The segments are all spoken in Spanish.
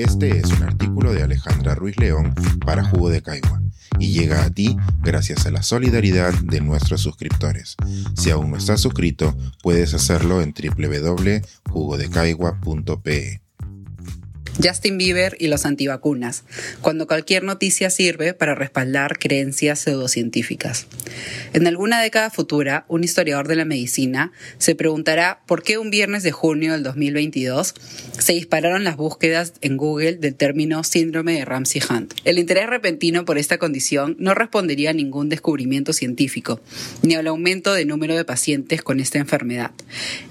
Este es un artículo de Alejandra Ruiz León para Jugo de Caigua y llega a ti gracias a la solidaridad de nuestros suscriptores. Si aún no estás suscrito, puedes hacerlo en www.jugodecaigua.pe. Justin Bieber y los antivacunas, cuando cualquier noticia sirve para respaldar creencias pseudocientíficas. En alguna década futura, un historiador de la medicina se preguntará por qué un viernes de junio del 2022 se dispararon las búsquedas en Google del término síndrome de Ramsey-Hunt. El interés repentino por esta condición no respondería a ningún descubrimiento científico, ni al aumento de número de pacientes con esta enfermedad.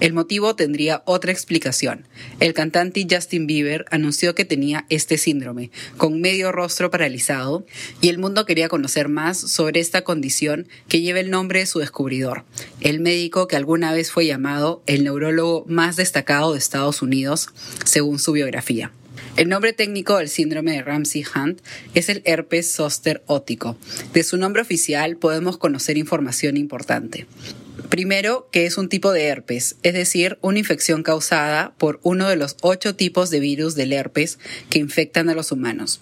El motivo tendría otra explicación. El cantante Justin Bieber anunció que tenía este síndrome, con medio rostro paralizado, y el mundo quería conocer más sobre esta condición que lleva el nombre de su descubridor, el médico que alguna vez fue llamado el neurólogo más destacado de Estados Unidos, según su biografía. El nombre técnico del síndrome de Ramsey-Hunt es el herpes zóster ótico. De su nombre oficial podemos conocer información importante. Primero, que es un tipo de herpes, es decir, una infección causada por uno de los ocho tipos de virus del herpes que infectan a los humanos.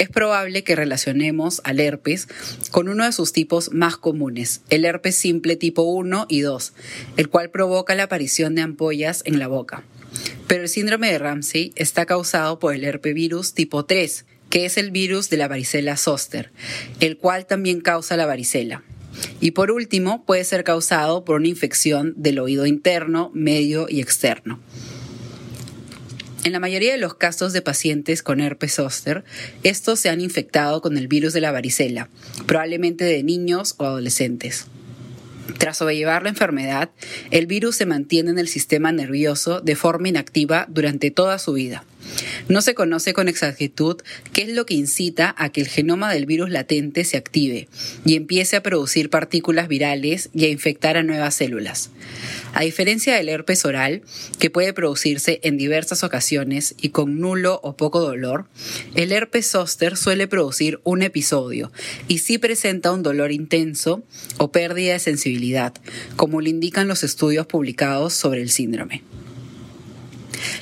Es probable que relacionemos al herpes con uno de sus tipos más comunes, el herpes simple tipo 1 y 2, el cual provoca la aparición de ampollas en la boca. Pero el síndrome de Ramsey está causado por el herpevirus tipo 3, que es el virus de la varicela zoster, el cual también causa la varicela. Y por último, puede ser causado por una infección del oído interno, medio y externo. En la mayoría de los casos de pacientes con herpes zóster, estos se han infectado con el virus de la varicela, probablemente de niños o adolescentes. Tras sobrellevar la enfermedad, el virus se mantiene en el sistema nervioso de forma inactiva durante toda su vida. No se conoce con exactitud qué es lo que incita a que el genoma del virus latente se active y empiece a producir partículas virales y a infectar a nuevas células. A diferencia del herpes oral, que puede producirse en diversas ocasiones y con nulo o poco dolor, el herpes zóster suele producir un episodio y sí presenta un dolor intenso o pérdida de sensibilidad, como lo indican los estudios publicados sobre el síndrome.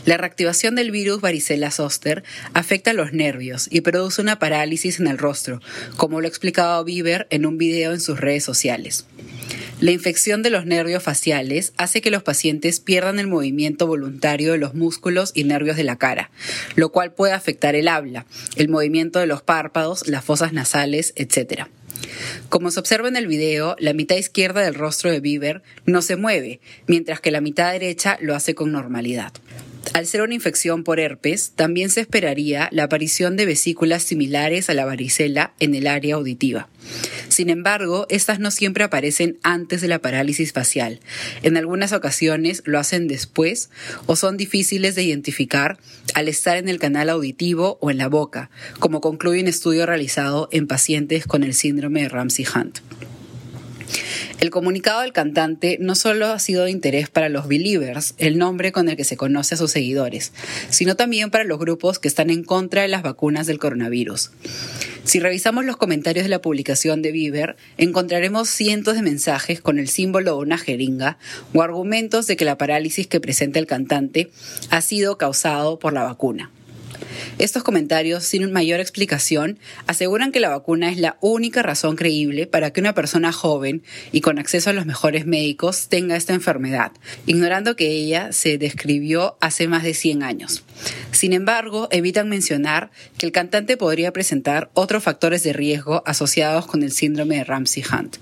La reactivación del virus varicela zoster afecta los nervios y produce una parálisis en el rostro, como lo ha explicado Bieber en un video en sus redes sociales. La infección de los nervios faciales hace que los pacientes pierdan el movimiento voluntario de los músculos y nervios de la cara, lo cual puede afectar el habla, el movimiento de los párpados, las fosas nasales, etc. Como se observa en el video, la mitad izquierda del rostro de Bieber no se mueve, mientras que la mitad derecha lo hace con normalidad. Al ser una infección por herpes, también se esperaría la aparición de vesículas similares a la varicela en el área auditiva. Sin embargo, estas no siempre aparecen antes de la parálisis facial. En algunas ocasiones lo hacen después o son difíciles de identificar al estar en el canal auditivo o en la boca, como concluye un estudio realizado en pacientes con el síndrome de Ramsey-Hunt. El comunicado del cantante no solo ha sido de interés para los Believers, el nombre con el que se conoce a sus seguidores, sino también para los grupos que están en contra de las vacunas del coronavirus. Si revisamos los comentarios de la publicación de Bieber, encontraremos cientos de mensajes con el símbolo de una jeringa o argumentos de que la parálisis que presenta el cantante ha sido causado por la vacuna. Estos comentarios, sin mayor explicación, aseguran que la vacuna es la única razón creíble para que una persona joven y con acceso a los mejores médicos tenga esta enfermedad, ignorando que ella se describió hace más de 100 años. Sin embargo, evitan mencionar que el cantante podría presentar otros factores de riesgo asociados con el síndrome de Ramsey-Hunt.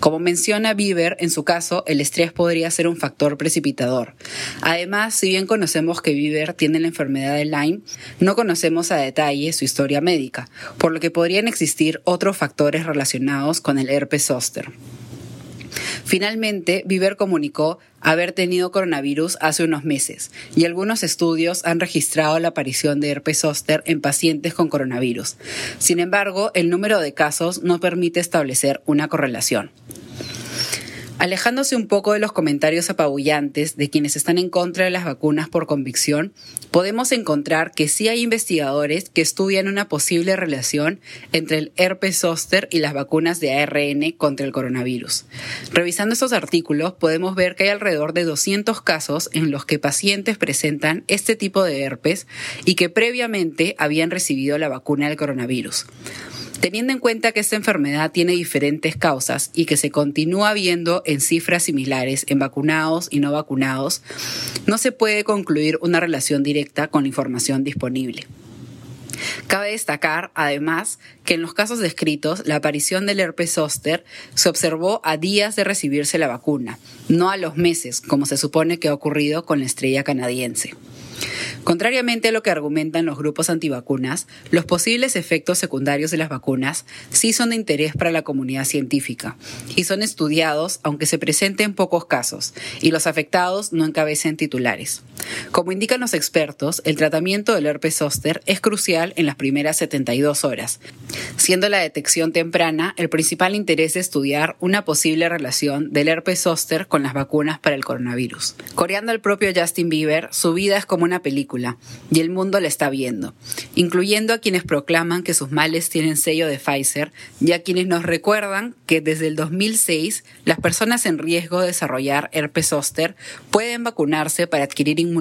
Como menciona Bieber, en su caso, el estrés podría ser un factor precipitador. Además, si bien conocemos que Bieber tiene la enfermedad de Lyme, no conocemos a detalle su historia médica, por lo que podrían existir otros factores relacionados con el herpes zóster. Finalmente, Bieber comunicó haber tenido coronavirus hace unos meses y algunos estudios han registrado la aparición de herpes zóster en pacientes con coronavirus. Sin embargo, el número de casos no permite establecer una correlación. Alejándose un poco de los comentarios apabullantes de quienes están en contra de las vacunas por convicción, podemos encontrar que sí hay investigadores que estudian una posible relación entre el herpes zóster y las vacunas de ARN contra el coronavirus. Revisando estos artículos, podemos ver que hay alrededor de 200 casos en los que pacientes presentan este tipo de herpes y que previamente habían recibido la vacuna del coronavirus. Teniendo en cuenta que esta enfermedad tiene diferentes causas y que se continúa viendo en cifras similares en vacunados y no vacunados, no se puede concluir una relación directa con la información disponible. Cabe destacar, además, que en los casos descritos, la aparición del herpes zóster se observó a días de recibirse la vacuna, no a los meses, como se supone que ha ocurrido con la estrella canadiense. Contrariamente a lo que argumentan los grupos antivacunas, los posibles efectos secundarios de las vacunas sí son de interés para la comunidad científica y son estudiados aunque se presenten pocos casos y los afectados no encabecen titulares. Como indican los expertos, el tratamiento del herpes zóster es crucial en las primeras 72 horas, siendo la detección temprana el principal interés de estudiar una posible relación del herpes zóster con las vacunas para el coronavirus. Coreando al propio Justin Bieber, su vida es como una película y el mundo la está viendo, incluyendo a quienes proclaman que sus males tienen sello de Pfizer y a quienes nos recuerdan que desde el 2006 las personas en riesgo de desarrollar herpes zóster pueden vacunarse para adquirir